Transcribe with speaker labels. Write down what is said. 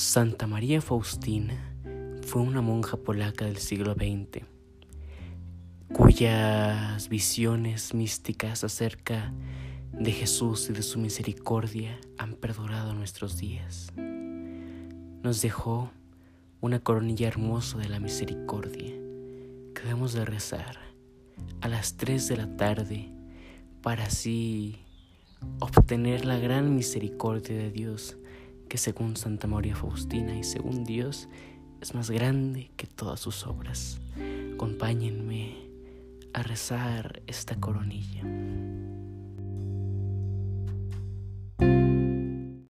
Speaker 1: Santa María Faustina fue una monja polaca del siglo XX, cuyas visiones místicas acerca de Jesús y de su misericordia han perdurado nuestros días. Nos dejó una coronilla hermosa de la misericordia que debemos de rezar a las 3 de la tarde para así obtener la gran misericordia de Dios que según Santa María Faustina y según Dios es más grande que todas sus obras. Acompáñenme a rezar esta coronilla.